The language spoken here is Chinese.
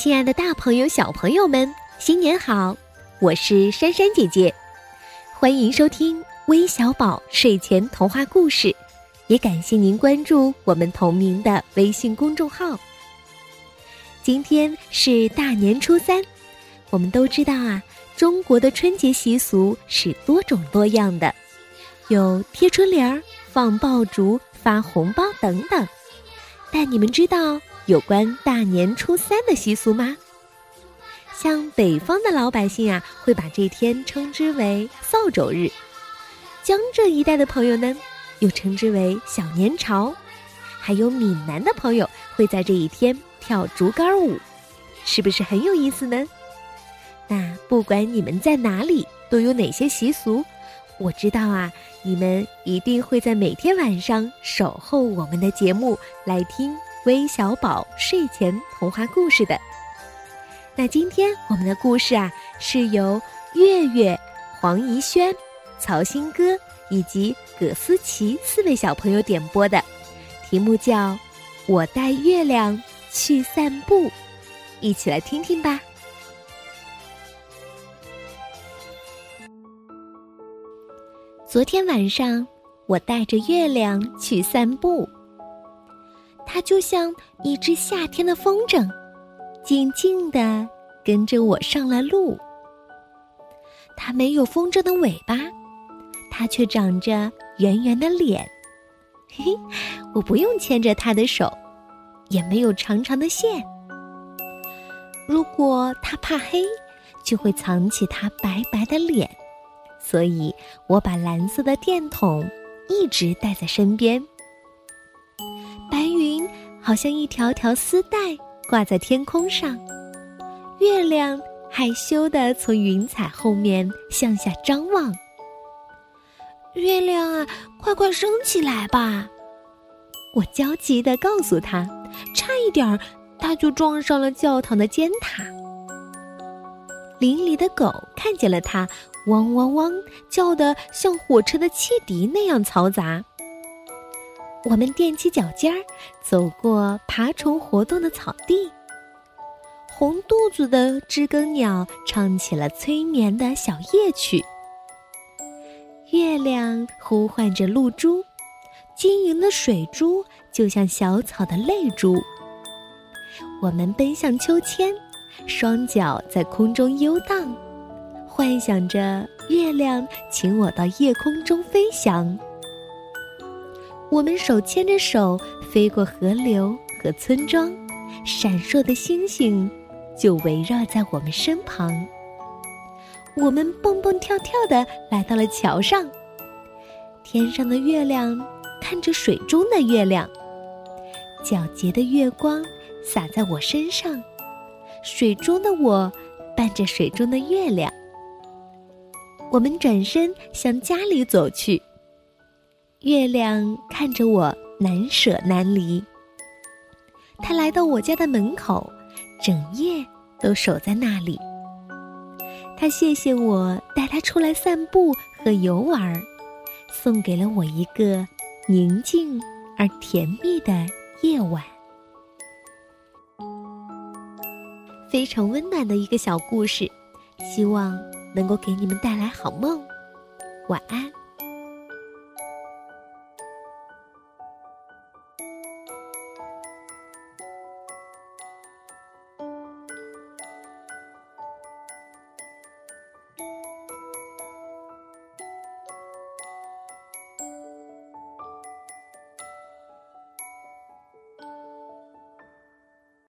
亲爱的，大朋友、小朋友们，新年好！我是珊珊姐姐，欢迎收听微小宝睡前童话故事，也感谢您关注我们同名的微信公众号。今天是大年初三，我们都知道啊，中国的春节习俗是多种多样的，有贴春联儿、放爆竹、发红包等等。但你们知道？有关大年初三的习俗吗？像北方的老百姓啊，会把这天称之为扫帚日；江浙一带的朋友呢，又称之为小年朝；还有闽南的朋友会在这一天跳竹竿舞，是不是很有意思呢？那不管你们在哪里，都有哪些习俗？我知道啊，你们一定会在每天晚上守候我们的节目来听。微小宝睡前童话故事的，那今天我们的故事啊，是由月月、黄怡轩、曹新歌以及葛思琪四位小朋友点播的，题目叫《我带月亮去散步》，一起来听听吧。昨天晚上，我带着月亮去散步。它就像一只夏天的风筝，静静地跟着我上了路。它没有风筝的尾巴，它却长着圆圆的脸。嘿嘿，我不用牵着它的手，也没有长长的线。如果它怕黑，就会藏起它白白的脸。所以我把蓝色的电筒一直带在身边。好像一条条丝带挂在天空上，月亮害羞地从云彩后面向下张望。月亮啊，快快升起来吧！我焦急地告诉他，差一点儿他就撞上了教堂的尖塔。林里的狗看见了它，汪汪汪叫得像火车的汽笛那样嘈杂。我们踮起脚尖儿，走过爬虫活动的草地。红肚子的知更鸟唱起了催眠的小夜曲。月亮呼唤着露珠，晶莹的水珠就像小草的泪珠。我们奔向秋千，双脚在空中游荡，幻想着月亮请我到夜空中飞翔。我们手牵着手飞过河流和村庄，闪烁的星星就围绕在我们身旁。我们蹦蹦跳跳的来到了桥上，天上的月亮看着水中的月亮，皎洁的月光洒在我身上，水中的我伴着水中的月亮。我们转身向家里走去。月亮看着我，难舍难离。他来到我家的门口，整夜都守在那里。他谢谢我带他出来散步和游玩，送给了我一个宁静而甜蜜的夜晚。非常温暖的一个小故事，希望能够给你们带来好梦。晚安。